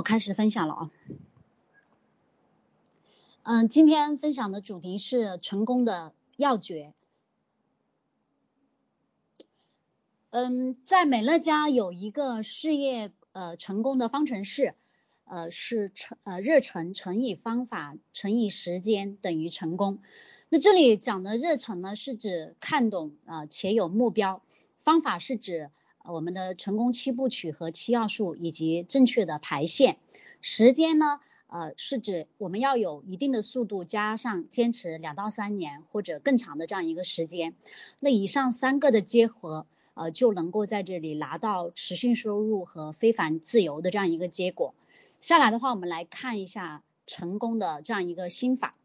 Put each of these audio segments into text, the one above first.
我开始分享了啊。嗯，今天分享的主题是成功的要诀。嗯，在美乐家有一个事业呃成功的方程式，呃是成呃热忱乘以方法乘以时间等于成功。那这里讲的热忱呢，是指看懂啊且有目标；方法是指我们的成功七部曲和七要素以及正确的排线；时间呢。呃，是指我们要有一定的速度，加上坚持两到三年或者更长的这样一个时间。那以上三个的结合，呃，就能够在这里拿到持续收入和非凡自由的这样一个结果。下来的话，我们来看一下成功的这样一个心法。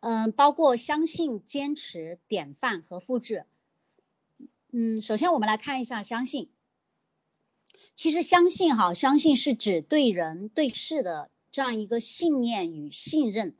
嗯，包括相信、坚持、典范和复制。嗯，首先我们来看一下相信。其实相信哈，相信是指对人对事的这样一个信念与信任。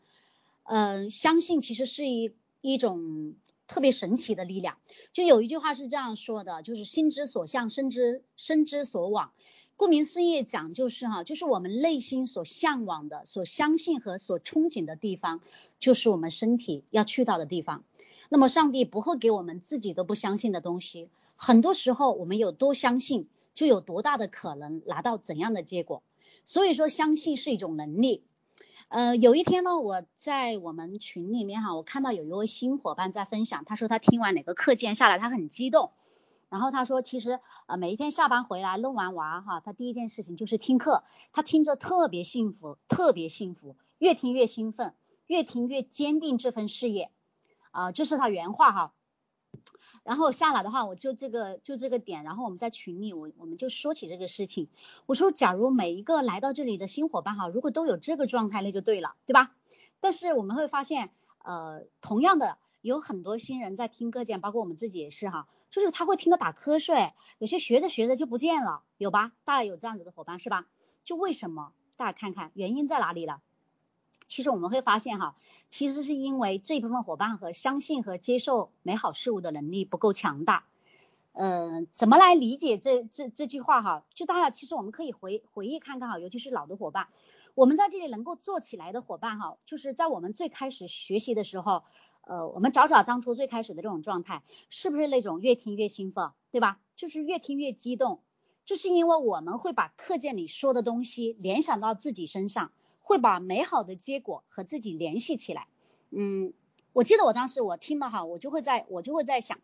嗯，相信其实是一一种特别神奇的力量。就有一句话是这样说的，就是心之所向，身之身之所往。顾名思义讲就是哈，就是我们内心所向往的、所相信和所憧憬的地方，就是我们身体要去到的地方。那么上帝不会给我们自己都不相信的东西。很多时候我们有多相信。就有多大的可能拿到怎样的结果？所以说，相信是一种能力。呃，有一天呢，我在我们群里面哈，我看到有一位新伙伴在分享，他说他听完哪个课件下来，他很激动。然后他说，其实呃每一天下班回来弄完娃哈，他第一件事情就是听课，他听着特别幸福，特别幸福，越听越兴奋，越听越坚定这份事业。啊，这是他原话哈。然后下来的话，我就这个就这个点，然后我们在群里，我我们就说起这个事情。我说，假如每一个来到这里的新伙伴哈，如果都有这个状态，那就对了，对吧？但是我们会发现，呃，同样的，有很多新人在听课件，包括我们自己也是哈，就是他会听得打瞌睡，有些学着学着就不见了，有吧？大家有这样子的伙伴是吧？就为什么？大家看看原因在哪里了？其实我们会发现哈，其实是因为这部分伙伴和相信和接受美好事物的能力不够强大。嗯，怎么来理解这这这句话哈？就大家其实我们可以回回忆看看哈，尤其是老的伙伴，我们在这里能够做起来的伙伴哈，就是在我们最开始学习的时候，呃，我们找找当初最开始的这种状态，是不是那种越听越兴奋，对吧？就是越听越激动，这是因为我们会把课件里说的东西联想到自己身上。会把美好的结果和自己联系起来。嗯，我记得我当时我听了哈，我就会在我就会在想，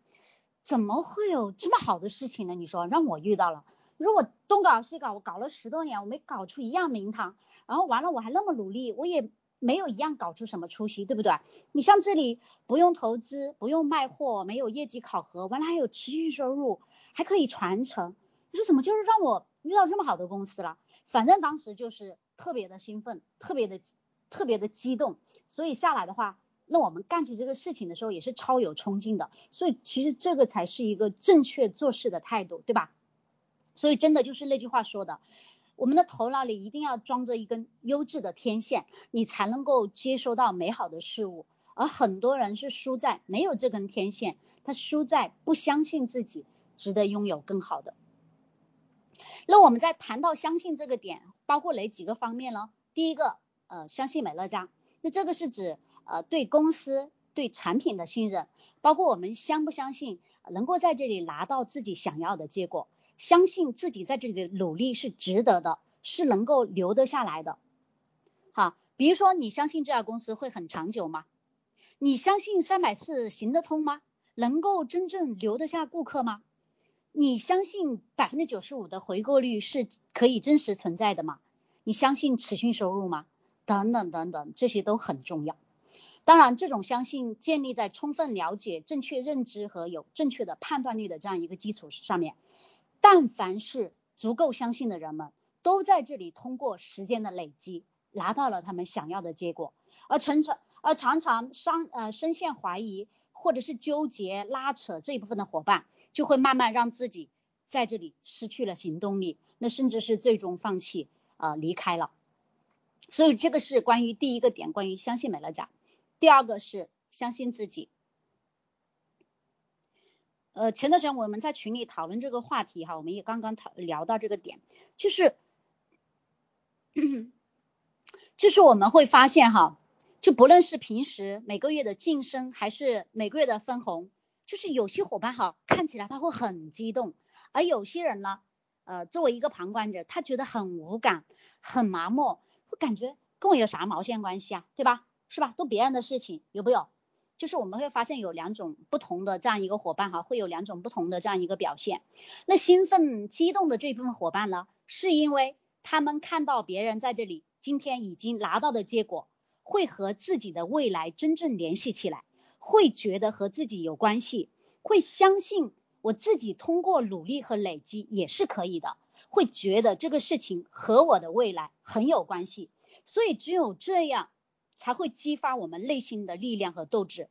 怎么会有这么好的事情呢？你说让我遇到了，如果东搞西搞，我搞了十多年，我没搞出一样名堂，然后完了我还那么努力，我也没有一样搞出什么出息，对不对？你像这里不用投资，不用卖货，没有业绩考核，完了还有持续收入，还可以传承，你说怎么就是让我遇到这么好的公司了？反正当时就是。特别的兴奋，特别的特别的激动，所以下来的话，那我们干起这个事情的时候也是超有冲劲的，所以其实这个才是一个正确做事的态度，对吧？所以真的就是那句话说的，我们的头脑里一定要装着一根优质的天线，你才能够接收到美好的事物，而很多人是输在没有这根天线，他输在不相信自己值得拥有更好的。那我们在谈到相信这个点，包括哪几个方面呢？第一个，呃，相信美乐家，那这个是指呃对公司、对产品的信任，包括我们相不相信能够在这里拿到自己想要的结果，相信自己在这里的努力是值得的，是能够留得下来的。好，比如说你相信这家公司会很长久吗？你相信三百四行得通吗？能够真正留得下顾客吗？你相信百分之九十五的回购率是可以真实存在的吗？你相信持续收入吗？等等等等，这些都很重要。当然，这种相信建立在充分了解、正确认知和有正确的判断力的这样一个基础上面。但凡是足够相信的人们，都在这里通过时间的累积，拿到了他们想要的结果。而常常而常常伤呃深陷怀疑。或者是纠结拉扯这一部分的伙伴，就会慢慢让自己在这里失去了行动力，那甚至是最终放弃啊离开了。所以这个是关于第一个点，关于相信美乐家。第二个是相信自己。呃，前段时间我们在群里讨论这个话题哈，我们也刚刚讨聊到这个点，就是，就是我们会发现哈，就不论是平时每个月的晋升，还是每个月的分红，就是有些伙伴哈，看起来他会很激动，而有些人呢，呃，作为一个旁观者，他觉得很无感，很麻木，会感觉跟我有啥毛线关系啊，对吧？是吧？都别人的事情，有没有？就是我们会发现有两种不同的这样一个伙伴哈，会有两种不同的这样一个表现。那兴奋激动的这部分伙伴呢，是因为他们看到别人在这里今天已经拿到的结果，会和自己的未来真正联系起来，会觉得和自己有关系，会相信我自己通过努力和累积也是可以的，会觉得这个事情和我的未来很有关系。所以只有这样。才会激发我们内心的力量和斗志。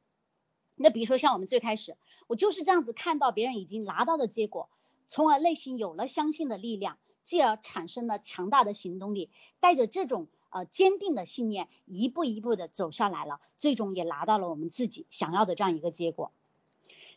那比如说像我们最开始，我就是这样子看到别人已经拿到的结果，从而内心有了相信的力量，继而产生了强大的行动力，带着这种呃坚定的信念，一步一步的走下来了，最终也拿到了我们自己想要的这样一个结果。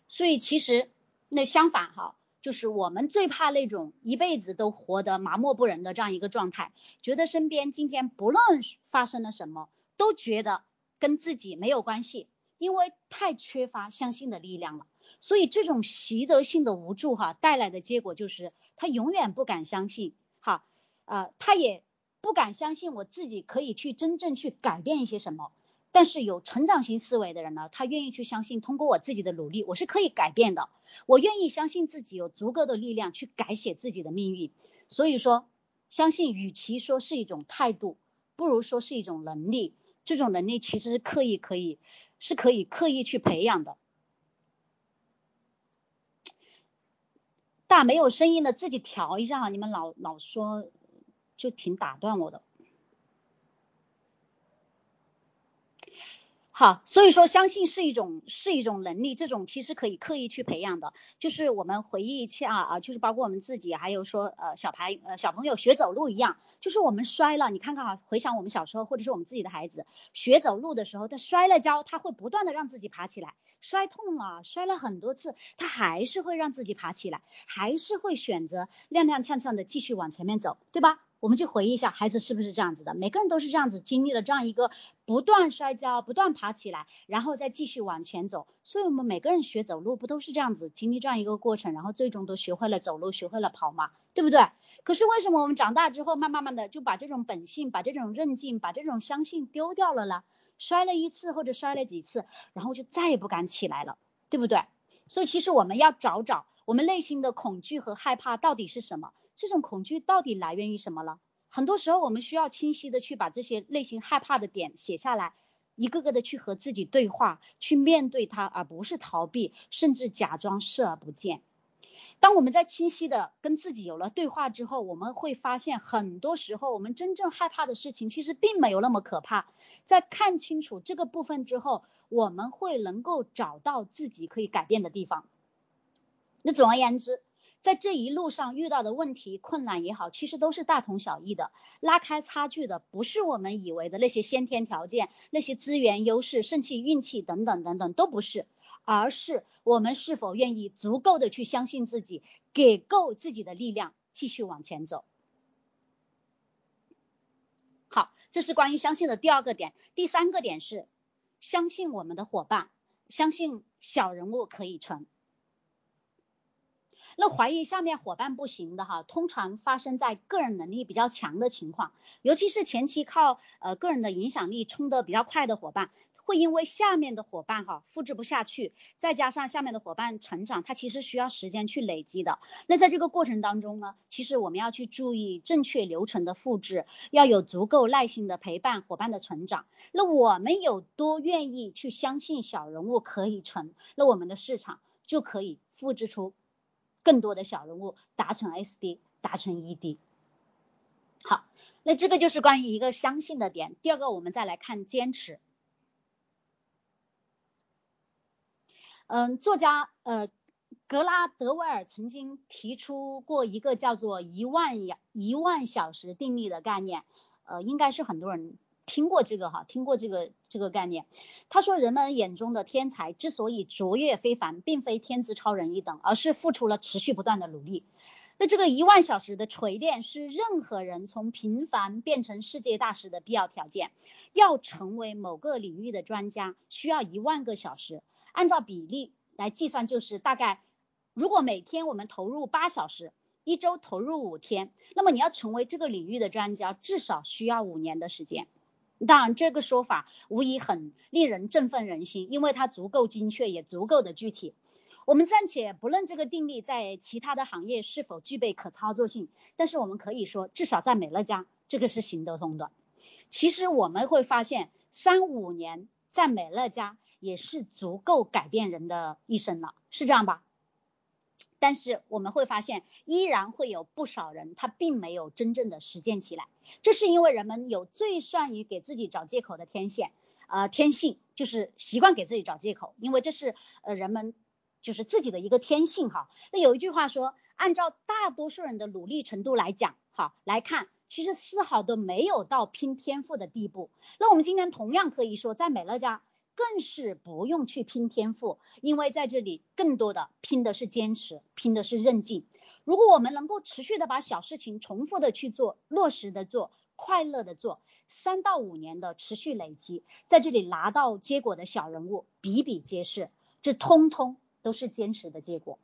所以其实那相反哈，就是我们最怕那种一辈子都活得麻木不仁的这样一个状态，觉得身边今天不论发生了什么。都觉得跟自己没有关系，因为太缺乏相信的力量了。所以这种习得性的无助哈带来的结果就是他永远不敢相信哈，呃，他也不敢相信我自己可以去真正去改变一些什么。但是有成长型思维的人呢，他愿意去相信通过我自己的努力我是可以改变的，我愿意相信自己有足够的力量去改写自己的命运。所以说，相信与其说是一种态度，不如说是一种能力。这种能力其实是刻意可以，是可以刻意去培养的。大没有声音的自己调一下哈，你们老老说就挺打断我的。好，所以说相信是一种是一种能力，这种其实可以刻意去培养的。就是我们回忆一下啊，就是包括我们自己，还有说呃小孩呃小朋友学走路一样，就是我们摔了，你看看啊，回想我们小时候或者是我们自己的孩子学走路的时候，他摔了跤，他会不断的让自己爬起来，摔痛了，摔了很多次，他还是会让自己爬起来，还是会选择踉踉跄跄的继续往前面走，对吧？我们去回忆一下，孩子是不是这样子的？每个人都是这样子经历了这样一个不断摔跤、不断爬起来，然后再继续往前走。所以，我们每个人学走路不都是这样子经历这样一个过程，然后最终都学会了走路，学会了跑嘛，对不对？可是为什么我们长大之后，慢慢慢的就把这种本性、把这种韧劲、把这种相信丢掉了呢？摔了一次或者摔了几次，然后就再也不敢起来了，对不对？所以，其实我们要找找我们内心的恐惧和害怕到底是什么。这种恐惧到底来源于什么了？很多时候我们需要清晰的去把这些内心害怕的点写下来，一个个的去和自己对话，去面对它，而不是逃避，甚至假装视而不见。当我们在清晰的跟自己有了对话之后，我们会发现，很多时候我们真正害怕的事情其实并没有那么可怕。在看清楚这个部分之后，我们会能够找到自己可以改变的地方。那总而言之。在这一路上遇到的问题、困难也好，其实都是大同小异的。拉开差距的不是我们以为的那些先天条件、那些资源优势、甚至运气等等等等，都不是，而是我们是否愿意足够的去相信自己，给够自己的力量，继续往前走。好，这是关于相信的第二个点。第三个点是相信我们的伙伴，相信小人物可以成。那怀疑下面伙伴不行的哈，通常发生在个人能力比较强的情况，尤其是前期靠呃个人的影响力冲得比较快的伙伴，会因为下面的伙伴哈复制不下去，再加上下面的伙伴成长，它其实需要时间去累积的。那在这个过程当中呢，其实我们要去注意正确流程的复制，要有足够耐心的陪伴伙伴的成长。那我们有多愿意去相信小人物可以成，那我们的市场就可以复制出。更多的小人物达成 SD，达成 ED。好，那这个就是关于一个相信的点。第二个，我们再来看坚持。嗯，作家呃格拉德威尔曾经提出过一个叫做一万一万小时定律的概念，呃，应该是很多人听过这个哈，听过这个这个概念。他说，人们眼中的天才之所以卓越非凡，并非天资超人一等，而是付出了持续不断的努力。那这个一万小时的锤炼是任何人从平凡变成世界大师的必要条件。要成为某个领域的专家，需要一万个小时。按照比例来计算，就是大概，如果每天我们投入八小时，一周投入五天，那么你要成为这个领域的专家，至少需要五年的时间。当然，这个说法无疑很令人振奋人心，因为它足够精确，也足够的具体。我们暂且不论这个定律在其他的行业是否具备可操作性，但是我们可以说，至少在美乐家，这个是行得通的。其实我们会发现，三五年在美乐家也是足够改变人的一生了，是这样吧？但是我们会发现，依然会有不少人他并没有真正的实践起来，这是因为人们有最善于给自己找借口的天性，呃，天性就是习惯给自己找借口，因为这是呃人们。就是自己的一个天性哈。那有一句话说，按照大多数人的努力程度来讲，哈来看，其实丝毫都没有到拼天赋的地步。那我们今天同样可以说，在美乐家更是不用去拼天赋，因为在这里更多的拼的是坚持，拼的是韧劲。如果我们能够持续的把小事情重复的去做，落实的做，快乐的做，三到五年的持续累积，在这里拿到结果的小人物比比皆是，这通通。都是坚持的结果。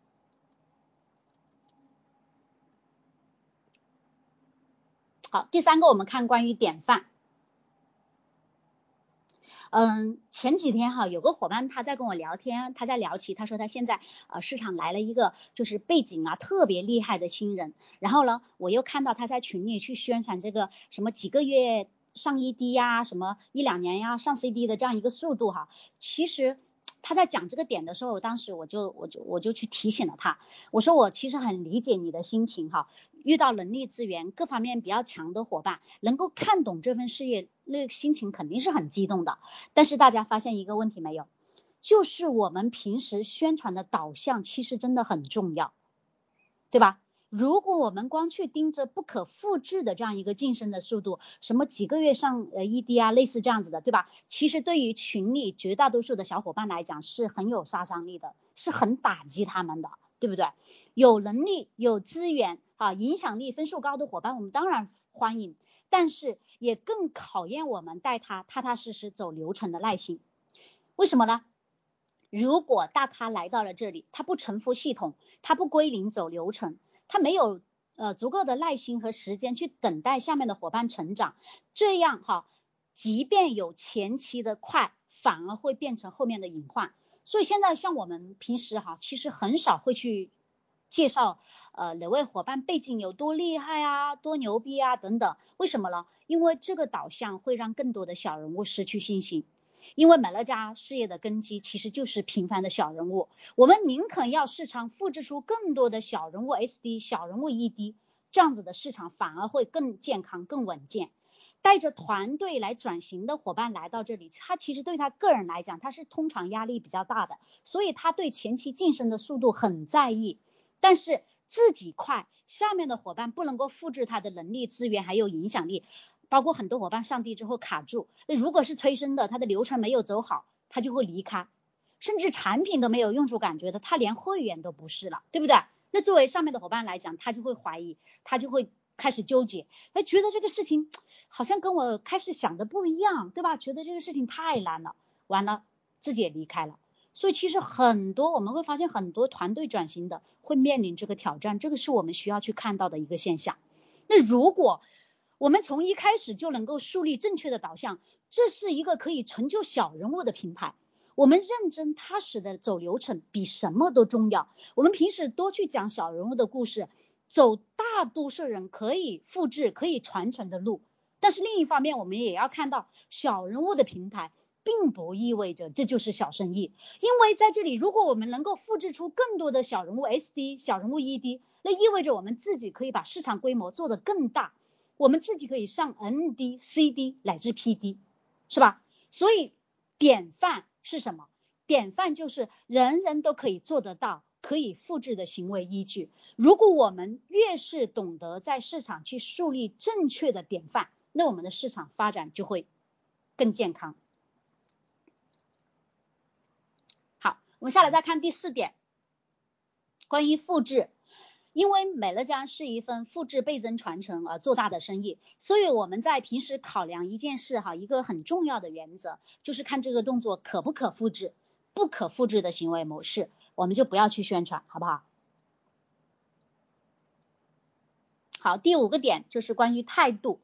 好，第三个我们看关于典范。嗯，前几天哈，有个伙伴他在跟我聊天，他在聊起，他说他现在呃市场来了一个就是背景啊特别厉害的新人，然后呢，我又看到他在群里去宣传这个什么几个月上 ED 呀，什么一两年呀上 CD 的这样一个速度哈，其实。他在讲这个点的时候，我当时我就我就我就去提醒了他，我说我其实很理解你的心情哈，遇到能力资源各方面比较强的伙伴，能够看懂这份事业，那心情肯定是很激动的。但是大家发现一个问题没有，就是我们平时宣传的导向其实真的很重要，对吧？如果我们光去盯着不可复制的这样一个晋升的速度，什么几个月上呃 ED 啊，类似这样子的，对吧？其实对于群里绝大多数的小伙伴来讲是很有杀伤力的，是很打击他们的，对不对？有能力、有资源啊，影响力、分数高的伙伴，我们当然欢迎，但是也更考验我们带他踏踏实实走流程的耐心。为什么呢？如果大咖来到了这里，他不重复系统，他不归零走流程。他没有呃足够的耐心和时间去等待下面的伙伴成长，这样哈，即便有前期的快，反而会变成后面的隐患。所以现在像我们平时哈，其实很少会去介绍呃哪位伙伴背景有多厉害啊，多牛逼啊等等。为什么呢？因为这个导向会让更多的小人物失去信心。因为美乐家事业的根基其实就是平凡的小人物，我们宁肯要市场复制出更多的小人物 SD、小人物 ED，这样子的市场反而会更健康、更稳健。带着团队来转型的伙伴来到这里，他其实对他个人来讲，他是通常压力比较大的，所以他对前期晋升的速度很在意。但是自己快，下面的伙伴不能够复制他的能力、资源还有影响力。包括很多伙伴上地之后卡住，那如果是催生的，他的流程没有走好，他就会离开，甚至产品都没有用出感觉的，他连会员都不是了，对不对？那作为上面的伙伴来讲，他就会怀疑，他就会开始纠结，哎，觉得这个事情好像跟我开始想的不一样，对吧？觉得这个事情太难了，完了自己也离开了。所以其实很多我们会发现，很多团队转型的会面临这个挑战，这个是我们需要去看到的一个现象。那如果我们从一开始就能够树立正确的导向，这是一个可以成就小人物的平台。我们认真踏实的走流程，比什么都重要。我们平时多去讲小人物的故事，走大多数人可以复制、可以传承的路。但是另一方面，我们也要看到，小人物的平台并不意味着这就是小生意。因为在这里，如果我们能够复制出更多的小人物 SD、小人物 ED，那意味着我们自己可以把市场规模做得更大。我们自己可以上 ND、CD 乃至 PD，是吧？所以典范是什么？典范就是人人都可以做得到、可以复制的行为依据。如果我们越是懂得在市场去树立正确的典范，那我们的市场发展就会更健康。好，我们下来再看第四点，关于复制。因为美乐家是一份复制倍增传承而做大的生意，所以我们在平时考量一件事哈，一个很重要的原则就是看这个动作可不可复制，不可复制的行为模式，我们就不要去宣传，好不好？好，第五个点就是关于态度。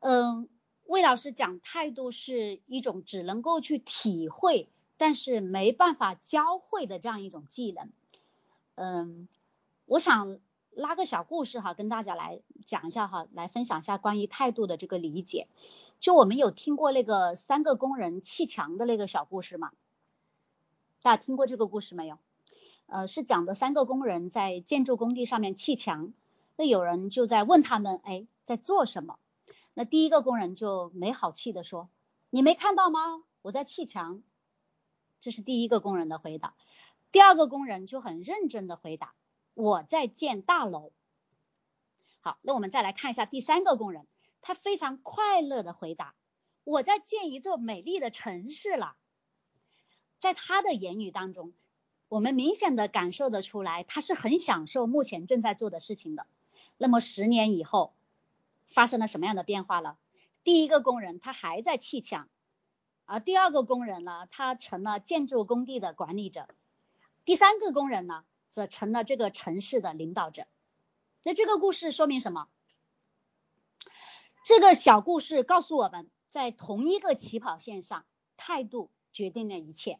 嗯，魏老师讲态度是一种只能够去体会，但是没办法教会的这样一种技能。嗯，我想拉个小故事哈，跟大家来讲一下哈，来分享一下关于态度的这个理解。就我们有听过那个三个工人砌墙的那个小故事吗？大家听过这个故事没有？呃，是讲的三个工人在建筑工地上面砌墙，那有人就在问他们，哎，在做什么？那第一个工人就没好气的说，你没看到吗？我在砌墙。这是第一个工人的回答。第二个工人就很认真的回答：“我在建大楼。”好，那我们再来看一下第三个工人，他非常快乐的回答：“我在建一座美丽的城市了。”在他的言语当中，我们明显的感受得出来，他是很享受目前正在做的事情的。那么十年以后，发生了什么样的变化了？第一个工人他还在砌墙，而第二个工人呢，他成了建筑工地的管理者。第三个工人呢，则成了这个城市的领导者。那这个故事说明什么？这个小故事告诉我们，在同一个起跑线上，态度决定了一切。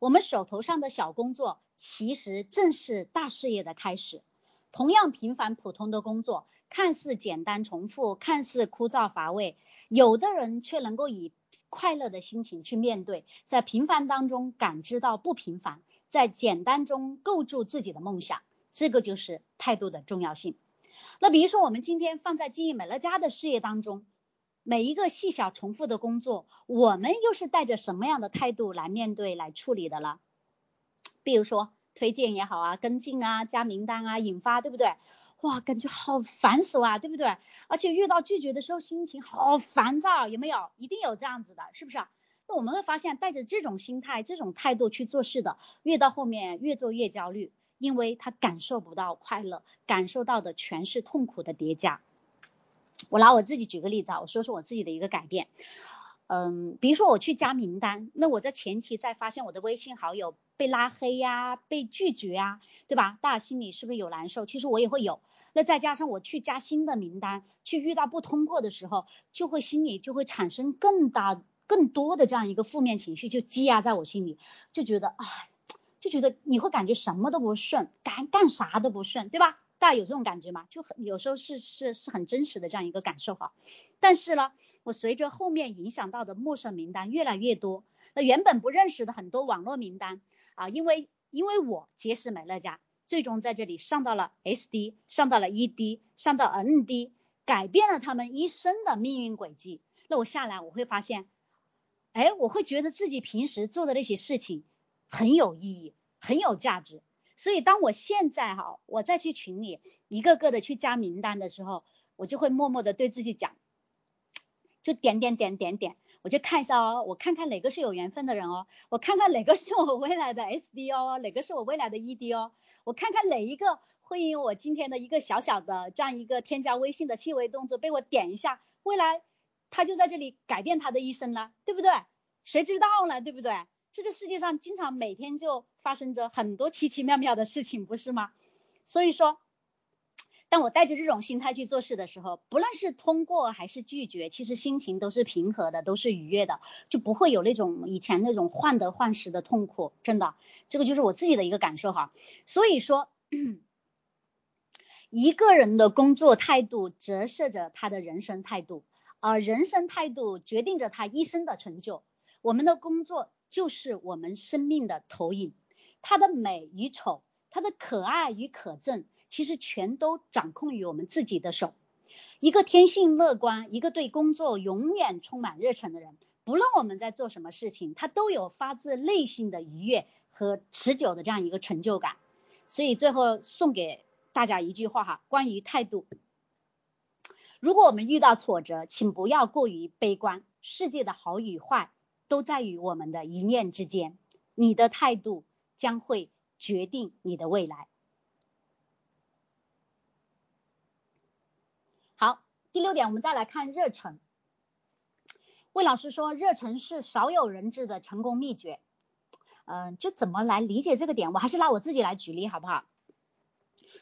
我们手头上的小工作，其实正是大事业的开始。同样平凡普通的工作，看似简单重复，看似枯燥乏味，有的人却能够以快乐的心情去面对，在平凡当中感知到不平凡。在简单中构筑自己的梦想，这个就是态度的重要性。那比如说，我们今天放在经营美乐家的事业当中，每一个细小重复的工作，我们又是带着什么样的态度来面对、来处理的呢？比如说推荐也好啊，跟进啊，加名单啊，引发，对不对？哇，感觉好繁琐啊，对不对？而且遇到拒绝的时候，心情好烦躁，有没有？一定有这样子的，是不是？那我们会发现，带着这种心态、这种态度去做事的，越到后面越做越焦虑，因为他感受不到快乐，感受到的全是痛苦的叠加。我拿我自己举个例子啊，我说说我自己的一个改变。嗯，比如说我去加名单，那我在前期在发现我的微信好友被拉黑呀、被拒绝呀，对吧？大家心里是不是有难受？其实我也会有。那再加上我去加新的名单，去遇到不通过的时候，就会心里就会产生更大。更多的这样一个负面情绪就积压在我心里，就觉得哎，就觉得你会感觉什么都不顺，干干啥都不顺，对吧？大家有这种感觉吗？就很有时候是是是很真实的这样一个感受哈。但是呢，我随着后面影响到的陌生名单越来越多，那原本不认识的很多网络名单啊，因为因为我结识美乐家，最终在这里上到了 SD，上到了 ED，上到 ND，改变了他们一生的命运轨迹。那我下来我会发现。哎，我会觉得自己平时做的那些事情很有意义，很有价值。所以当我现在哈，我再去群里一个个的去加名单的时候，我就会默默的对自己讲，就点点点点点，我就看一下哦，我看看哪个是有缘分的人哦，我看看哪个是我未来的 SD 哦，哪个是我未来的 ED 哦，我看看哪一个会因为我今天的一个小小的这样一个添加微信的细微动作被我点一下，未来。他就在这里改变他的一生了，对不对？谁知道呢，对不对？这个世界上经常每天就发生着很多奇奇妙妙的事情，不是吗？所以说，当我带着这种心态去做事的时候，不论是通过还是拒绝，其实心情都是平和的，都是愉悦的，就不会有那种以前那种患得患失的痛苦。真的，这个就是我自己的一个感受哈。所以说，一个人的工作态度折射着他的人生态度。啊人生态度决定着他一生的成就。我们的工作就是我们生命的投影，它的美与丑，它的可爱与可憎，其实全都掌控于我们自己的手。一个天性乐观，一个对工作永远充满热忱的人，不论我们在做什么事情，他都有发自内心的愉悦和持久的这样一个成就感。所以最后送给大家一句话哈，关于态度。如果我们遇到挫折，请不要过于悲观。世界的好与坏都在于我们的一念之间，你的态度将会决定你的未来。好，第六点，我们再来看热忱。魏老师说，热忱是少有人知的成功秘诀。嗯，就怎么来理解这个点？我还是拿我自己来举例，好不好？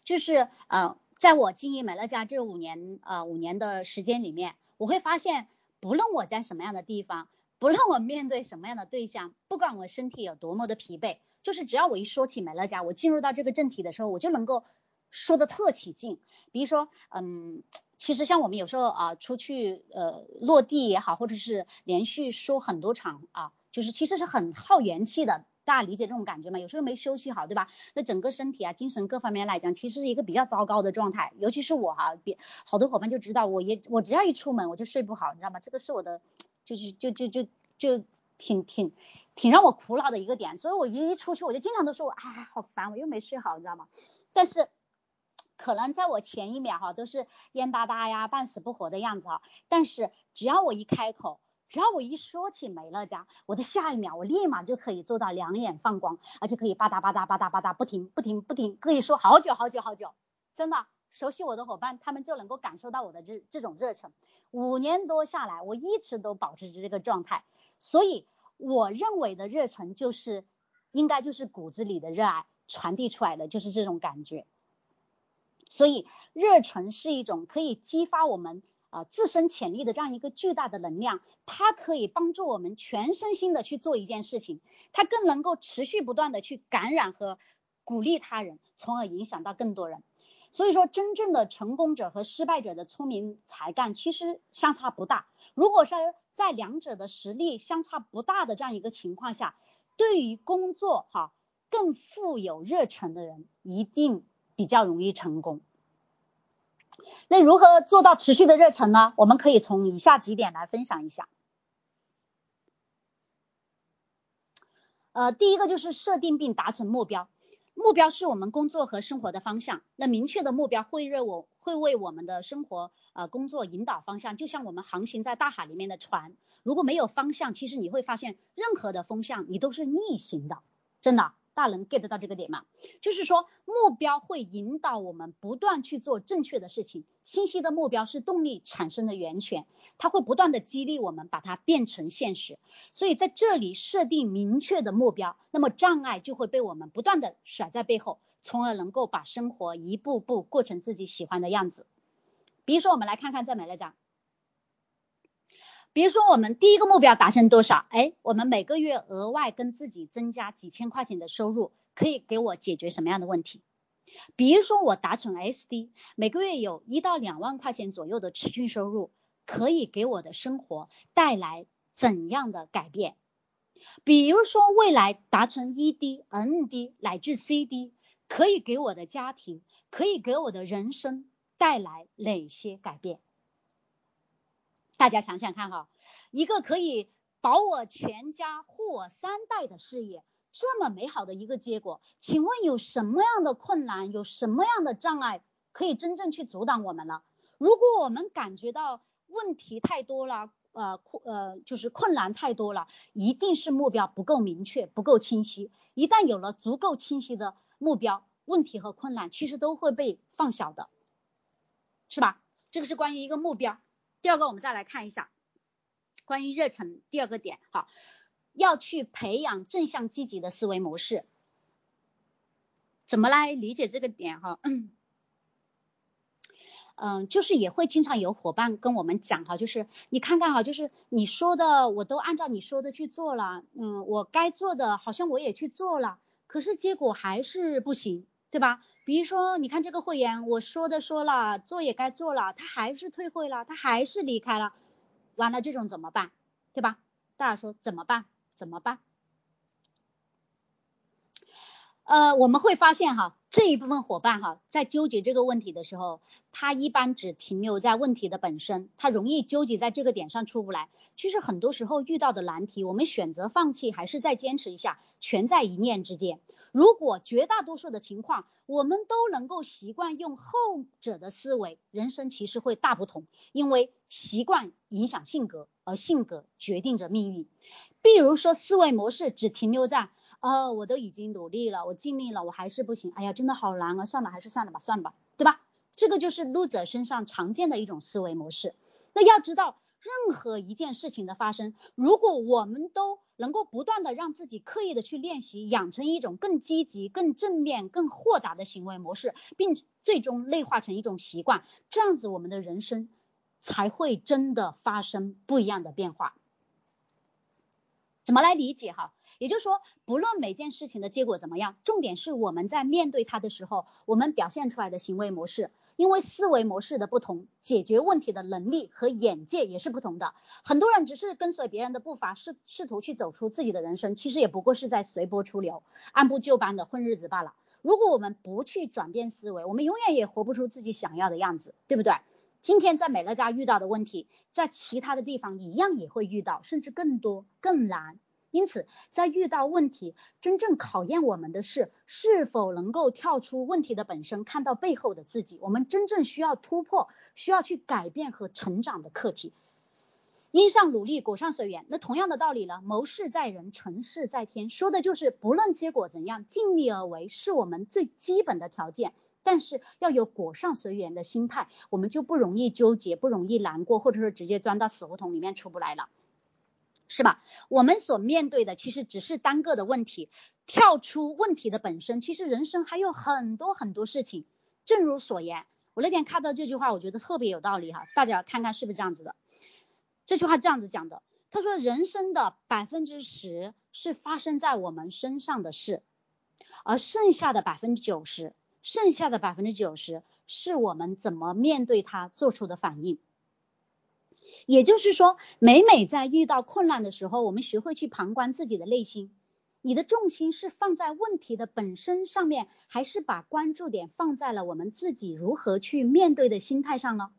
就是呃，在我经营美乐家这五年呃五年的时间里面，我会发现。不论我在什么样的地方，不论我面对什么样的对象，不管我身体有多么的疲惫，就是只要我一说起美乐家，我进入到这个正题的时候，我就能够说的特起劲。比如说，嗯，其实像我们有时候啊出去呃落地也好，或者是连续说很多场啊，就是其实是很耗元气的。大家理解这种感觉吗？有时候没休息好，对吧？那整个身体啊、精神各方面来讲，其实是一个比较糟糕的状态。尤其是我哈，别好多伙伴就知道，我也我只要一出门我就睡不好，你知道吗？这个是我的，就是就就就就挺挺挺让我苦恼的一个点。所以我一一出去我就经常都说我哎好烦，我又没睡好，你知道吗？但是可能在我前一秒哈都是蔫哒哒呀、半死不活的样子哈，但是只要我一开口。只要我一说起美乐家，我的下一秒我立马就可以做到两眼放光，而且可以吧嗒吧嗒吧嗒吧嗒不停不停不停，可以说好久好久好久。真的，熟悉我的伙伴，他们就能够感受到我的这这种热忱。五年多下来，我一直都保持着这个状态。所以我认为的热忱就是，应该就是骨子里的热爱传递出来的，就是这种感觉。所以热忱是一种可以激发我们。啊，自身潜力的这样一个巨大的能量，它可以帮助我们全身心的去做一件事情，它更能够持续不断的去感染和鼓励他人，从而影响到更多人。所以说，真正的成功者和失败者的聪明才干其实相差不大。如果是在两者的实力相差不大的这样一个情况下，对于工作哈更富有热忱的人，一定比较容易成功。那如何做到持续的热忱呢？我们可以从以下几点来分享一下。呃，第一个就是设定并达成目标，目标是我们工作和生活的方向。那明确的目标会让我会为我们的生活呃工作引导方向，就像我们航行在大海里面的船，如果没有方向，其实你会发现任何的风向你都是逆行的，真的。大能 get 到这个点吗？就是说，目标会引导我们不断去做正确的事情。清晰的目标是动力产生的源泉，它会不断的激励我们把它变成现实。所以在这里设定明确的目标，那么障碍就会被我们不断的甩在背后，从而能够把生活一步步过成自己喜欢的样子。比如说，我们来看看在美乐家。比如说，我们第一个目标达成多少？哎，我们每个月额外跟自己增加几千块钱的收入，可以给我解决什么样的问题？比如说，我达成 SD，每个月有一到两万块钱左右的持续收入，可以给我的生活带来怎样的改变？比如说，未来达成 ED、ND 乃至 CD，可以给我的家庭，可以给我的人生带来哪些改变？大家想想看哈，一个可以保我全家、护我三代的事业，这么美好的一个结果，请问有什么样的困难，有什么样的障碍可以真正去阻挡我们呢？如果我们感觉到问题太多了，呃困呃就是困难太多了，一定是目标不够明确、不够清晰。一旦有了足够清晰的目标，问题和困难其实都会被放小的，是吧？这个是关于一个目标。第二个，我们再来看一下关于热忱。第二个点，好，要去培养正向积极的思维模式。怎么来理解这个点？哈，嗯，就是也会经常有伙伴跟我们讲哈，就是你看看哈，就是你说的我都按照你说的去做了，嗯，我该做的好像我也去做了，可是结果还是不行。对吧？比如说，你看这个会员，我说的说了，做也该做了，他还是退会了，他还是离开了，完了这种怎么办？对吧？大家说怎么办？怎么办？呃，我们会发现哈，这一部分伙伴哈，在纠结这个问题的时候，他一般只停留在问题的本身，他容易纠结在这个点上出不来。其实很多时候遇到的难题，我们选择放弃还是再坚持一下，全在一念之间。如果绝大多数的情况，我们都能够习惯用后者的思维，人生其实会大不同。因为习惯影响性格，而性格决定着命运。比如说，思维模式只停留在，哦，我都已经努力了，我尽力了，我还是不行，哎呀，真的好难啊，算了，还是算了吧，算了吧，对吧？这个就是 loser 身上常见的一种思维模式。那要知道。任何一件事情的发生，如果我们都能够不断的让自己刻意的去练习，养成一种更积极、更正面、更豁达的行为模式，并最终内化成一种习惯，这样子我们的人生才会真的发生不一样的变化。怎么来理解哈？也就是说，不论每件事情的结果怎么样，重点是我们在面对它的时候，我们表现出来的行为模式。因为思维模式的不同，解决问题的能力和眼界也是不同的。很多人只是跟随别人的步伐，试试图去走出自己的人生，其实也不过是在随波逐流，按部就班的混日子罢了。如果我们不去转变思维，我们永远也活不出自己想要的样子，对不对？今天在美乐家遇到的问题，在其他的地方一样也会遇到，甚至更多、更难。因此，在遇到问题，真正考验我们的是是否能够跳出问题的本身，看到背后的自己。我们真正需要突破、需要去改变和成长的课题。因上努力，果上随缘。那同样的道理呢？谋事在人，成事在天，说的就是不论结果怎样，尽力而为是我们最基本的条件。但是要有果上随缘的心态，我们就不容易纠结，不容易难过，或者说直接钻到死胡同里面出不来了。是吧？我们所面对的其实只是单个的问题，跳出问题的本身，其实人生还有很多很多事情。正如所言，我那天看到这句话，我觉得特别有道理哈，大家看看是不是这样子的？这句话这样子讲的，他说人生的百分之十是发生在我们身上的事，而剩下的百分之九十，剩下的百分之九十是我们怎么面对它做出的反应。也就是说，每每在遇到困难的时候，我们学会去旁观自己的内心。你的重心是放在问题的本身上面，还是把关注点放在了我们自己如何去面对的心态上呢？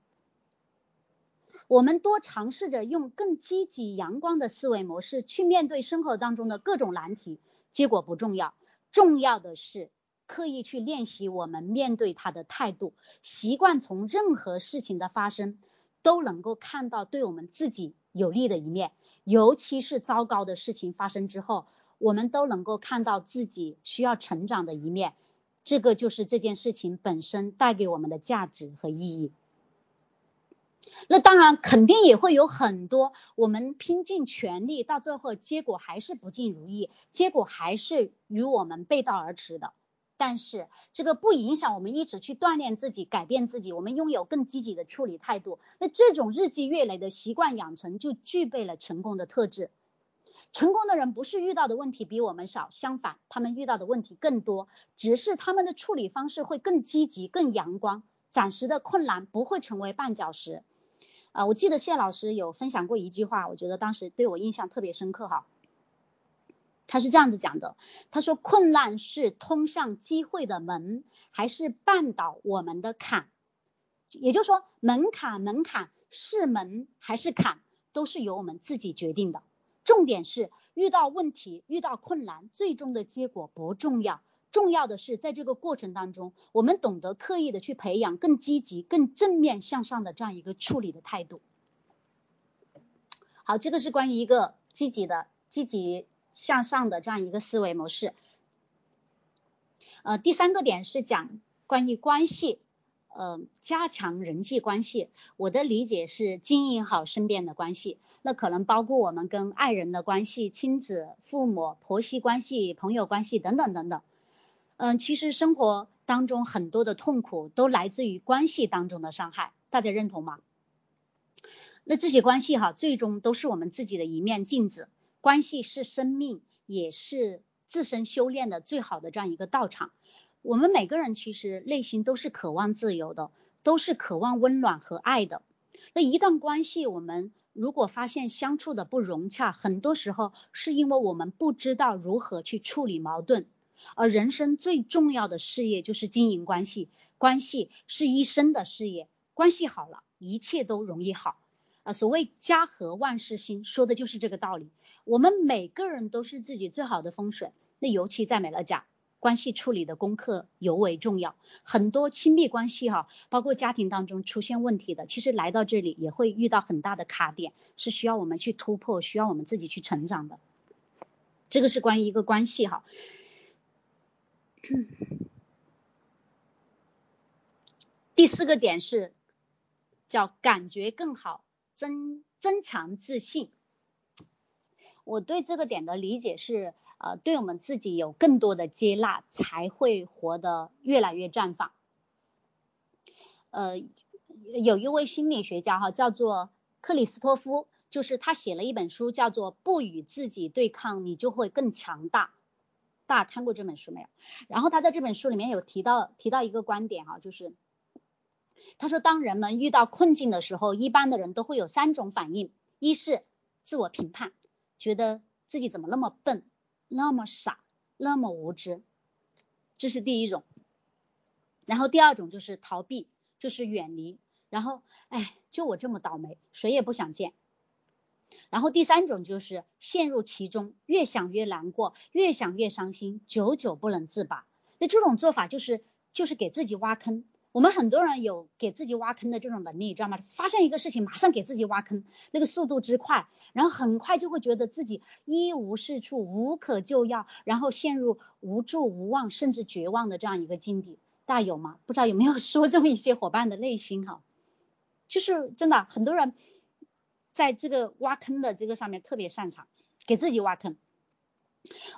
我们多尝试着用更积极阳光的思维模式去面对生活当中的各种难题，结果不重要，重要的是刻意去练习我们面对它的态度，习惯从任何事情的发生。都能够看到对我们自己有利的一面，尤其是糟糕的事情发生之后，我们都能够看到自己需要成长的一面，这个就是这件事情本身带给我们的价值和意义。那当然肯定也会有很多我们拼尽全力，到最后结果还是不尽如意，结果还是与我们背道而驰的。但是这个不影响我们一直去锻炼自己、改变自己，我们拥有更积极的处理态度。那这种日积月累的习惯养成，就具备了成功的特质。成功的人不是遇到的问题比我们少，相反，他们遇到的问题更多，只是他们的处理方式会更积极、更阳光。暂时的困难不会成为绊脚石。啊，我记得谢老师有分享过一句话，我觉得当时对我印象特别深刻哈。他是这样子讲的，他说困难是通向机会的门，还是绊倒我们的坎？也就是说，门槛门槛是门还是坎，都是由我们自己决定的。重点是遇到问题、遇到困难，最终的结果不重要，重要的是在这个过程当中，我们懂得刻意的去培养更积极、更正面向上的这样一个处理的态度。好，这个是关于一个积极的积极。向上的这样一个思维模式，呃，第三个点是讲关于关系，呃，加强人际关系。我的理解是经营好身边的关系，那可能包括我们跟爱人的关系、亲子、父母、婆媳关系、朋友关系等等等等。嗯，其实生活当中很多的痛苦都来自于关系当中的伤害，大家认同吗？那这些关系哈，最终都是我们自己的一面镜子。关系是生命，也是自身修炼的最好的这样一个道场。我们每个人其实内心都是渴望自由的，都是渴望温暖和爱的。那一段关系，我们如果发现相处的不融洽，很多时候是因为我们不知道如何去处理矛盾。而人生最重要的事业就是经营关系，关系是一生的事业，关系好了，一切都容易好。啊，所谓家和万事兴，说的就是这个道理。我们每个人都是自己最好的风水，那尤其在美乐家，关系处理的功课尤为重要。很多亲密关系哈，包括家庭当中出现问题的，其实来到这里也会遇到很大的卡点，是需要我们去突破，需要我们自己去成长的。这个是关于一个关系哈。第四个点是叫感觉更好，增增强自信。我对这个点的理解是。呃，对我们自己有更多的接纳，才会活得越来越绽放。呃，有一位心理学家哈，叫做克里斯托夫，就是他写了一本书，叫做《不与自己对抗，你就会更强大》。大家看过这本书没有？然后他在这本书里面有提到提到一个观点哈，就是他说，当人们遇到困境的时候，一般的人都会有三种反应：一是自我评判，觉得自己怎么那么笨。那么傻，那么无知，这是第一种。然后第二种就是逃避，就是远离。然后，哎，就我这么倒霉，谁也不想见。然后第三种就是陷入其中，越想越难过，越想越伤心，久久不能自拔。那这种做法就是就是给自己挖坑。我们很多人有给自己挖坑的这种能力，知道吗？发现一个事情，马上给自己挖坑，那个速度之快，然后很快就会觉得自己一无是处，无可救药，然后陷入无助、无望，甚至绝望的这样一个境地。大家有吗？不知道有没有说中一些伙伴的内心哈？就是真的，很多人在这个挖坑的这个上面特别擅长，给自己挖坑。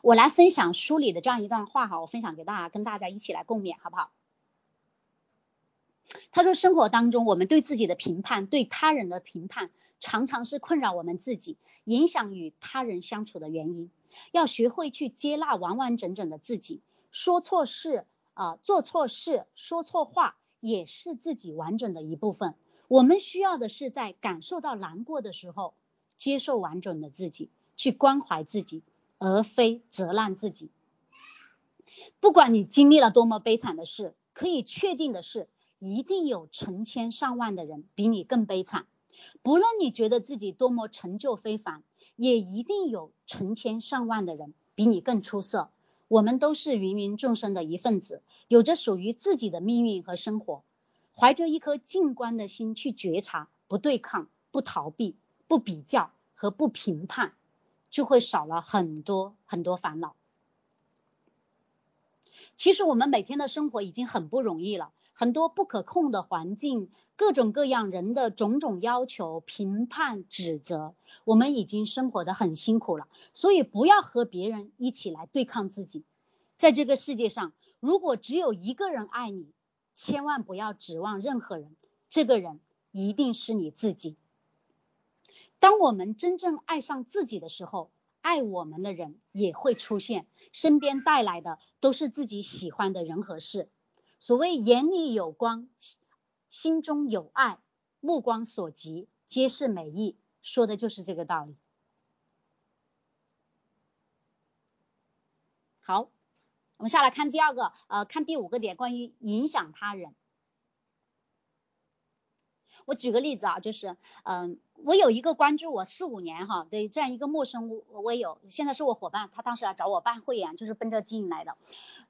我来分享书里的这样一段话哈，我分享给大家，跟大家一起来共勉，好不好？他说，生活当中我们对自己的评判，对他人的评判，常常是困扰我们自己，影响与他人相处的原因。要学会去接纳完完整整的自己，说错事啊，做错事，说错话，也是自己完整的一部分。我们需要的是在感受到难过的时候，接受完整的自己，去关怀自己，而非责难自己。不管你经历了多么悲惨的事，可以确定的是。一定有成千上万的人比你更悲惨，不论你觉得自己多么成就非凡，也一定有成千上万的人比你更出色。我们都是芸芸众生的一份子，有着属于自己的命运和生活。怀着一颗静观的心去觉察，不对抗，不逃避，不比较和不评判，就会少了很多很多烦恼。其实我们每天的生活已经很不容易了。很多不可控的环境，各种各样人的种种要求、评判、指责，我们已经生活的很辛苦了。所以不要和别人一起来对抗自己。在这个世界上，如果只有一个人爱你，千万不要指望任何人，这个人一定是你自己。当我们真正爱上自己的时候，爱我们的人也会出现，身边带来的都是自己喜欢的人和事。所谓眼里有光，心中有爱，目光所及皆是美意，说的就是这个道理。好，我们下来看第二个，呃，看第五个点，关于影响他人。我举个例子啊，就是，嗯，我有一个关注我四五年哈的这样一个陌生我也有，现在是我伙伴，他当时来找我办会员，就是奔着经营来的。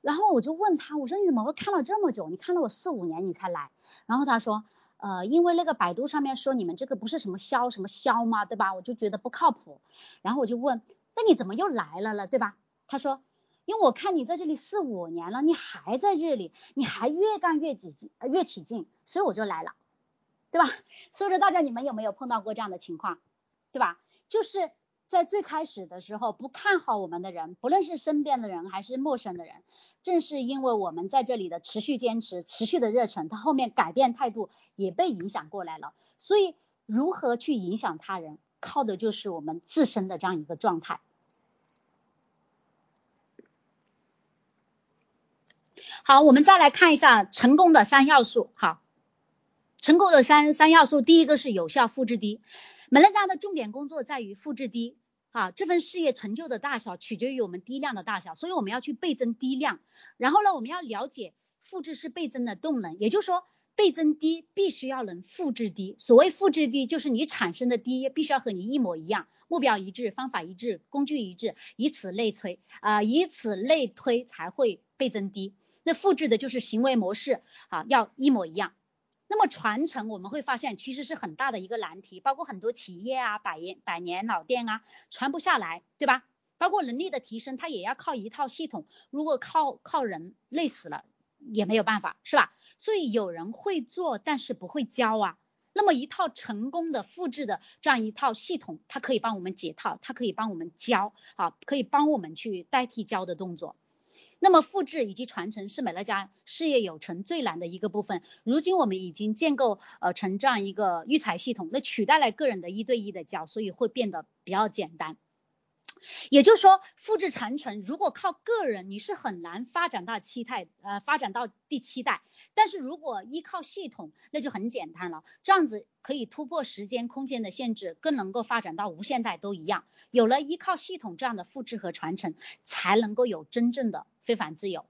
然后我就问他，我说你怎么会看了这么久？你看了我四五年你才来？然后他说，呃，因为那个百度上面说你们这个不是什么销什么销嘛？对吧？我就觉得不靠谱。然后我就问，那你怎么又来了了？对吧？他说，因为我看你在这里四五年了，你还在这里，你还越干越起劲，越起劲，所以我就来了，对吧？所以说大家你们有没有碰到过这样的情况？对吧？就是。在最开始的时候，不看好我们的人，不论是身边的人还是陌生的人，正是因为我们在这里的持续坚持、持续的热忱，他后面改变态度也被影响过来了。所以，如何去影响他人，靠的就是我们自身的这样一个状态。好，我们再来看一下成功的三要素。好，成功的三三要素，第一个是有效复制低。美乐家的重点工作在于复制低，啊，这份事业成就的大小取决于我们低量的大小，所以我们要去倍增低量。然后呢，我们要了解复制是倍增的动能，也就是说倍增低必须要能复制低。所谓复制低，就是你产生的低必须要和你一模一样，目标一致，方法一致，工具一致，以此类推，啊，以此类推才会倍增低。那复制的就是行为模式啊，要一模一样。那么传承我们会发现其实是很大的一个难题，包括很多企业啊，百年百年老店啊，传不下来，对吧？包括能力的提升，它也要靠一套系统，如果靠靠人累死了也没有办法，是吧？所以有人会做，但是不会教啊。那么一套成功的复制的这样一套系统，它可以帮我们解套，它可以帮我们教啊，可以帮我们去代替教的动作。那么复制以及传承是美乐家事业有成最难的一个部分。如今我们已经建构呃成这样一个育才系统，那取代了个人的一对一的教，所以会变得比较简单。也就是说，复制传承如果靠个人，你是很难发展到七代，呃，发展到第七代。但是如果依靠系统，那就很简单了，这样子可以突破时间、空间的限制，更能够发展到无限代都一样。有了依靠系统这样的复制和传承，才能够有真正的非凡自由。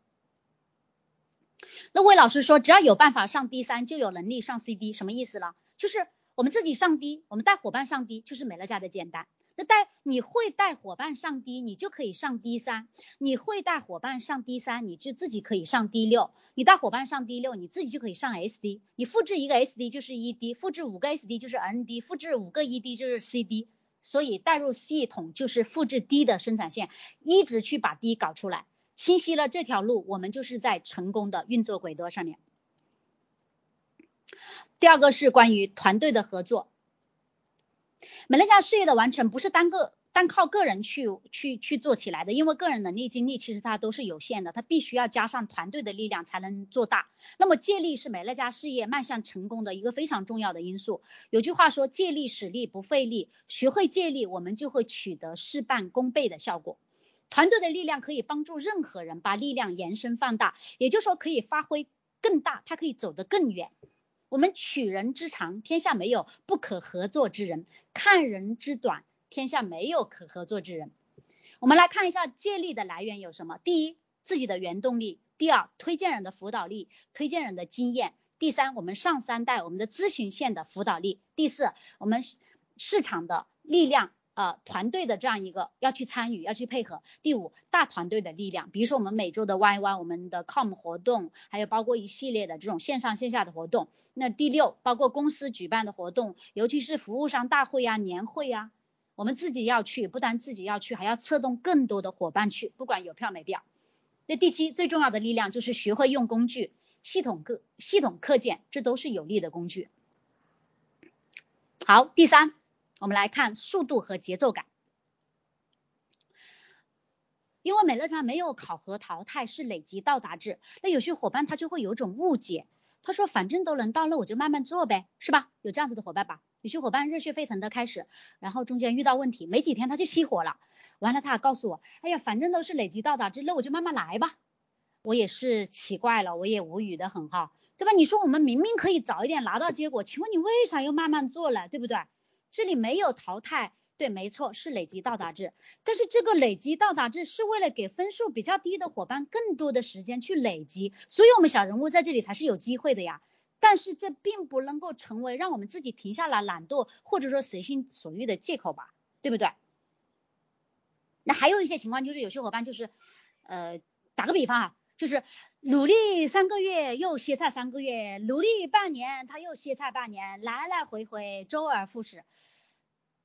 那魏老师说，只要有办法上 D 三，就有能力上 CD，什么意思了？就是我们自己上 D，我们带伙伴上 D，就是美乐家的简单。那带你会带伙伴上 D，你就可以上 D 三；你会带伙伴上 D 三，你就自己可以上 D 六；你带伙伴上 D 六，你自己就可以上 SD。你复制一个 SD 就是 ED，复制五个 SD 就是 ND，复制五个 ED 就是 CD。所以带入系统就是复制 D 的生产线，一直去把 D 搞出来。清晰了这条路，我们就是在成功的运作轨道上面。第二个是关于团队的合作。美乐家事业的完成不是单个单靠个人去去去做起来的，因为个人能力精力其实它都是有限的，它必须要加上团队的力量才能做大。那么借力是美乐家事业迈向成功的一个非常重要的因素。有句话说借力使力不费力，学会借力，我们就会取得事半功倍的效果。团队的力量可以帮助任何人把力量延伸放大，也就是说可以发挥更大，它可以走得更远。我们取人之长，天下没有不可合作之人；看人之短，天下没有可合作之人。我们来看一下借力的来源有什么：第一，自己的原动力；第二，推荐人的辅导力、推荐人的经验；第三，我们上三代我们的咨询线的辅导力；第四，我们市场的力量。呃，团队的这样一个要去参与，要去配合。第五，大团队的力量，比如说我们每周的 Y Y，我们的 Com 活动，还有包括一系列的这种线上线下的活动。那第六，包括公司举办的活动，尤其是服务商大会呀、年会呀，我们自己要去，不但自己要去，还要策动更多的伙伴去，不管有票没票。那第七，最重要的力量就是学会用工具，系统课系统课件，这都是有力的工具。好，第三。我们来看速度和节奏感，因为美乐家没有考核淘汰，是累积到达制。那有些伙伴他就会有种误解，他说反正都能到，那我就慢慢做呗，是吧？有这样子的伙伴吧？有些伙伴热血沸腾的开始，然后中间遇到问题，没几天他就熄火了。完了，他还告诉我，哎呀，反正都是累积到达制，那我就慢慢来吧。我也是奇怪了，我也无语的很哈，对吧？你说我们明明可以早一点拿到结果，请问你为啥又慢慢做了，对不对？这里没有淘汰，对，没错，是累积到达制。但是这个累积到达制是为了给分数比较低的伙伴更多的时间去累积，所以我们小人物在这里才是有机会的呀。但是这并不能够成为让我们自己停下来懒惰或者说随心所欲的借口吧，对不对？那还有一些情况就是有些伙伴就是，呃，打个比方啊，就是努力三个月又歇菜三个月，努力半年他又歇菜半年，来来回回周而复始。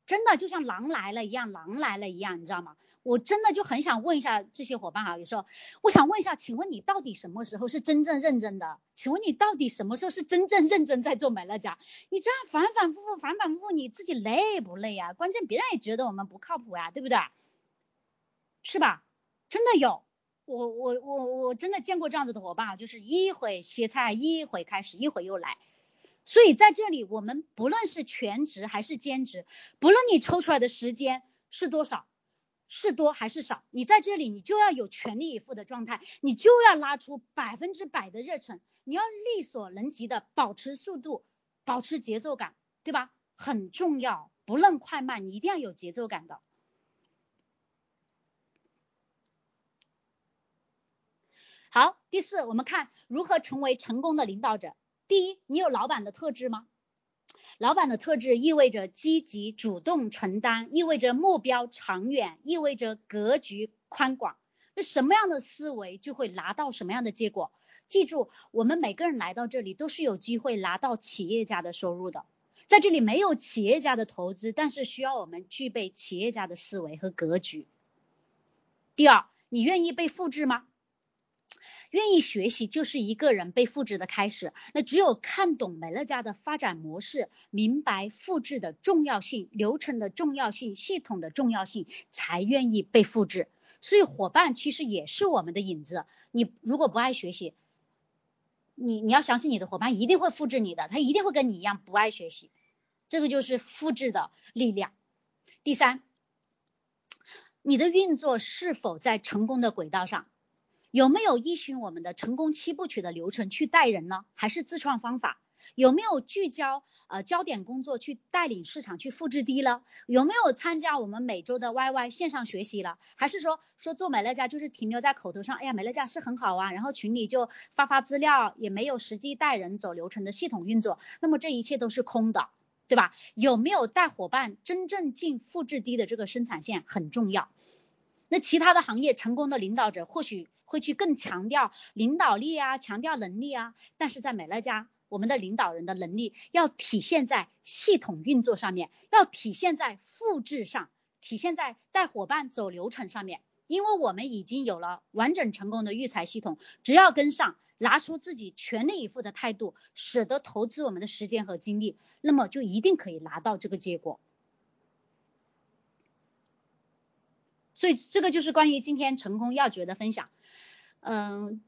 真的就像狼来了一样，狼来了一样，你知道吗？我真的就很想问一下这些伙伴哈，有时候我想问一下，请问你到底什么时候是真正认真的？请问你到底什么时候是真正认真在做美乐家？你这样反反复复，反反复复，你自己累不累呀？关键别人也觉得我们不靠谱呀，对不对？是吧？真的有，我我我我真的见过这样子的伙伴啊，就是一会歇菜，一会开始，一会又来。所以在这里，我们不论是全职还是兼职，不论你抽出来的时间是多少，是多还是少，你在这里你就要有全力以赴的状态，你就要拉出百分之百的热忱，你要力所能及的保持速度，保持节奏感，对吧？很重要，不论快慢，你一定要有节奏感的。好，第四，我们看如何成为成功的领导者。第一，你有老板的特质吗？老板的特质意味着积极主动承担，意味着目标长远，意味着格局宽广。那什么样的思维就会拿到什么样的结果。记住，我们每个人来到这里都是有机会拿到企业家的收入的。在这里没有企业家的投资，但是需要我们具备企业家的思维和格局。第二，你愿意被复制吗？愿意学习就是一个人被复制的开始。那只有看懂美乐家的发展模式，明白复制的重要性、流程的重要性、系统的重要性，才愿意被复制。所以伙伴其实也是我们的影子。你如果不爱学习，你你要相信你的伙伴一定会复制你的，他一定会跟你一样不爱学习。这个就是复制的力量。第三，你的运作是否在成功的轨道上？有没有依循我们的成功七部曲的流程去带人呢？还是自创方法？有没有聚焦呃焦点工作去带领市场去复制低了？有没有参加我们每周的 YY 线上学习了？还是说说做美乐家就是停留在口头上？哎呀，美乐家是很好啊，然后群里就发发资料，也没有实际带人走流程的系统运作，那么这一切都是空的。对吧？有没有带伙伴真正进复制低的这个生产线很重要。那其他的行业成功的领导者或许会去更强调领导力啊，强调能力啊，但是在美乐家，我们的领导人的能力要体现在系统运作上面，要体现在复制上，体现在带伙伴走流程上面。因为我们已经有了完整成功的育才系统，只要跟上。拿出自己全力以赴的态度，舍得投资我们的时间和精力，那么就一定可以拿到这个结果。所以这个就是关于今天成功要诀的分享。嗯，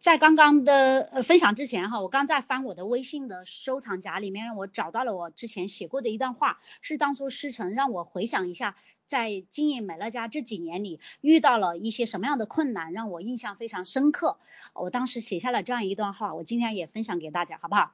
在刚刚的分享之前哈，我刚在翻我的微信的收藏夹里面，我找到了我之前写过的一段话，是当初师承让我回想一下，在经营美乐家这几年里遇到了一些什么样的困难，让我印象非常深刻。我当时写下了这样一段话，我今天也分享给大家，好不好？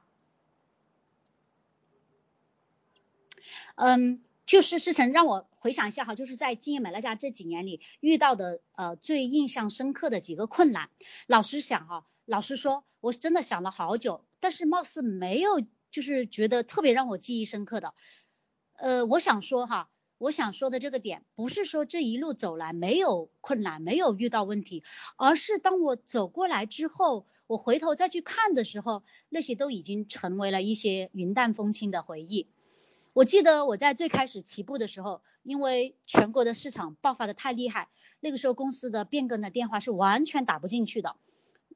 嗯。就是事成让我回想一下哈，就是在经营美乐家这几年里遇到的呃最印象深刻的几个困难。老实想哈，老实说，我真的想了好久，但是貌似没有就是觉得特别让我记忆深刻的。呃，我想说哈，我想说的这个点不是说这一路走来没有困难，没有遇到问题，而是当我走过来之后，我回头再去看的时候，那些都已经成为了一些云淡风轻的回忆。我记得我在最开始起步的时候，因为全国的市场爆发的太厉害，那个时候公司的变更的电话是完全打不进去的。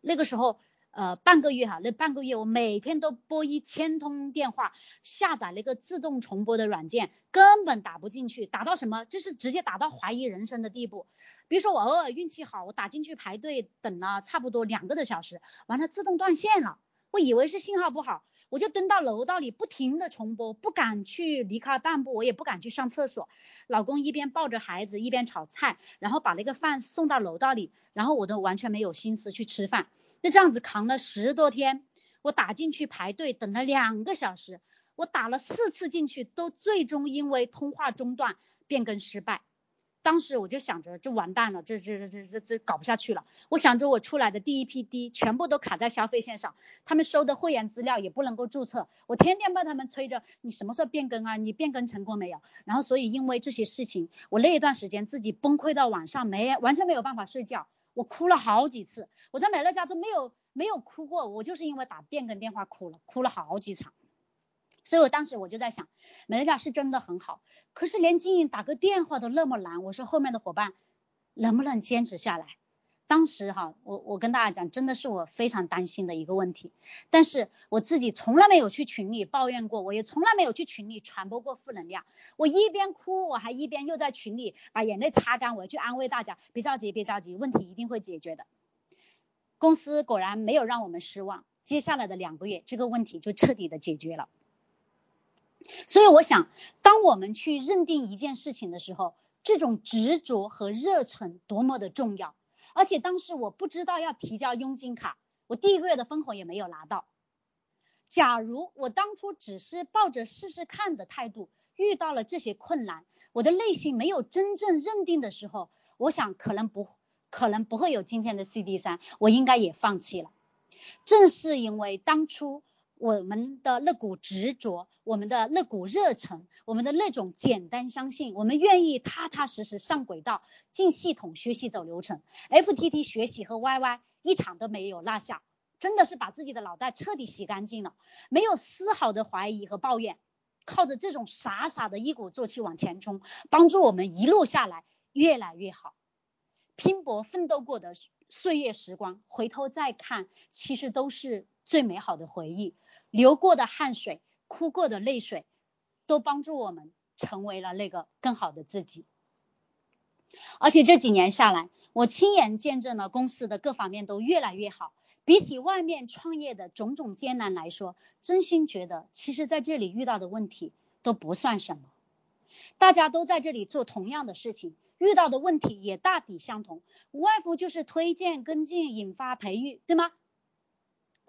那个时候，呃，半个月哈，那半个月我每天都拨一千通电话，下载了一个自动重拨的软件，根本打不进去，打到什么，就是直接打到怀疑人生的地步。比如说我偶尔运气好，我打进去排队等了差不多两个多小时，完了自动断线了，我以为是信号不好。我就蹲到楼道里，不停的重播，不敢去离开半步，我也不敢去上厕所。老公一边抱着孩子，一边炒菜，然后把那个饭送到楼道里，然后我都完全没有心思去吃饭。那这样子扛了十多天，我打进去排队等了两个小时，我打了四次进去，都最终因为通话中断，变更失败。当时我就想着，这完蛋了，这这这这这搞不下去了。我想着我出来的第一批低，全部都卡在消费线上，他们收的会员资料也不能够注册，我天天被他们催着，你什么时候变更啊？你变更成功没有？然后所以因为这些事情，我那一段时间自己崩溃到晚上没完全没有办法睡觉，我哭了好几次。我在美乐家都没有没有哭过，我就是因为打变更电话哭了，哭了好几场。所以我当时我就在想，美乐家是真的很好，可是连经营打个电话都那么难，我说后面的伙伴能不能坚持下来？当时哈，我我跟大家讲，真的是我非常担心的一个问题。但是我自己从来没有去群里抱怨过，我也从来没有去群里传播过负能量。我一边哭，我还一边又在群里把眼泪擦干，我去安慰大家，别着急，别着急，问题一定会解决的。公司果然没有让我们失望，接下来的两个月，这个问题就彻底的解决了。所以我想，当我们去认定一件事情的时候，这种执着和热忱多么的重要。而且当时我不知道要提交佣金卡，我第一个月的分红也没有拿到。假如我当初只是抱着试试看的态度，遇到了这些困难，我的内心没有真正认定的时候，我想可能不可能不会有今天的 CD 三，我应该也放弃了。正是因为当初。我们的那股执着，我们的那股热忱，我们的那种简单相信，我们愿意踏踏实实上轨道，进系统学习走流程，FTT 学习和 YY 一场都没有落下，真的是把自己的脑袋彻底洗干净了，没有丝毫的怀疑和抱怨，靠着这种傻傻的一鼓作气往前冲，帮助我们一路下来越来越好。拼搏奋斗过的岁月时光，回头再看，其实都是。最美好的回忆，流过的汗水，哭过的泪水，都帮助我们成为了那个更好的自己。而且这几年下来，我亲眼见证了公司的各方面都越来越好。比起外面创业的种种艰难来说，真心觉得其实在这里遇到的问题都不算什么。大家都在这里做同样的事情，遇到的问题也大抵相同，无外乎就是推荐、跟进、引发、培育，对吗？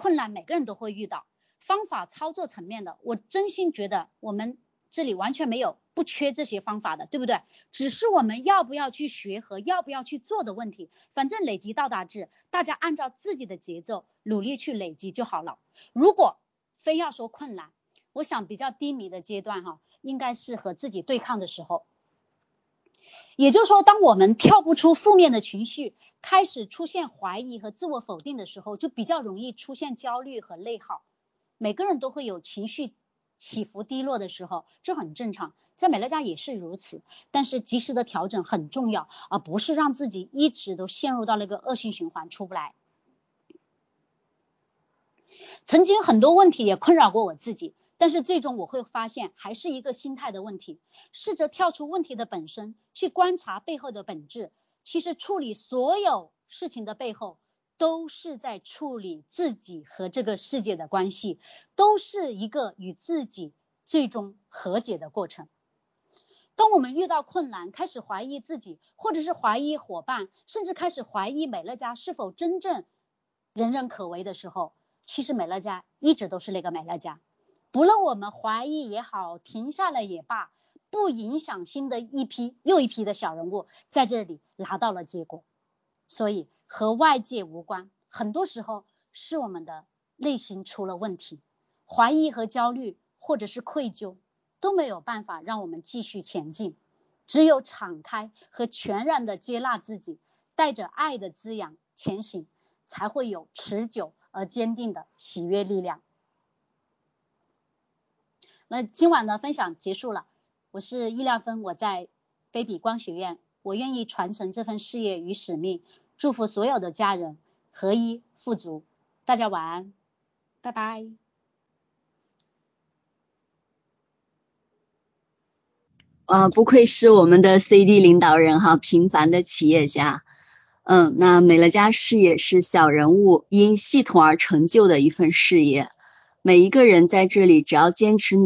困难每个人都会遇到，方法操作层面的，我真心觉得我们这里完全没有不缺这些方法的，对不对？只是我们要不要去学和要不要去做的问题。反正累积到达制，大家按照自己的节奏努力去累积就好了。如果非要说困难，我想比较低迷的阶段哈，应该是和自己对抗的时候。也就是说，当我们跳不出负面的情绪，开始出现怀疑和自我否定的时候，就比较容易出现焦虑和内耗。每个人都会有情绪起伏低落的时候，这很正常，在美乐家也是如此。但是及时的调整很重要，而不是让自己一直都陷入到那个恶性循环出不来。曾经很多问题也困扰过我自己。但是最终我会发现，还是一个心态的问题。试着跳出问题的本身，去观察背后的本质。其实处理所有事情的背后，都是在处理自己和这个世界的关系，都是一个与自己最终和解的过程。当我们遇到困难，开始怀疑自己，或者是怀疑伙伴，甚至开始怀疑美乐家是否真正人人可为的时候，其实美乐家一直都是那个美乐家。不论我们怀疑也好，停下来也罢，不影响新的一批又一批的小人物在这里拿到了结果，所以和外界无关。很多时候是我们的内心出了问题，怀疑和焦虑或者是愧疚都没有办法让我们继续前进。只有敞开和全然的接纳自己，带着爱的滋养前行，才会有持久而坚定的喜悦力量。那今晚的分享结束了，我是易亮芬，我在菲比光学院，我愿意传承这份事业与使命，祝福所有的家人合一富足，大家晚安，拜拜。啊，不愧是我们的 CD 领导人哈，平凡的企业家，嗯，那美乐家事业是小人物因系统而成就的一份事业，每一个人在这里只要坚持努。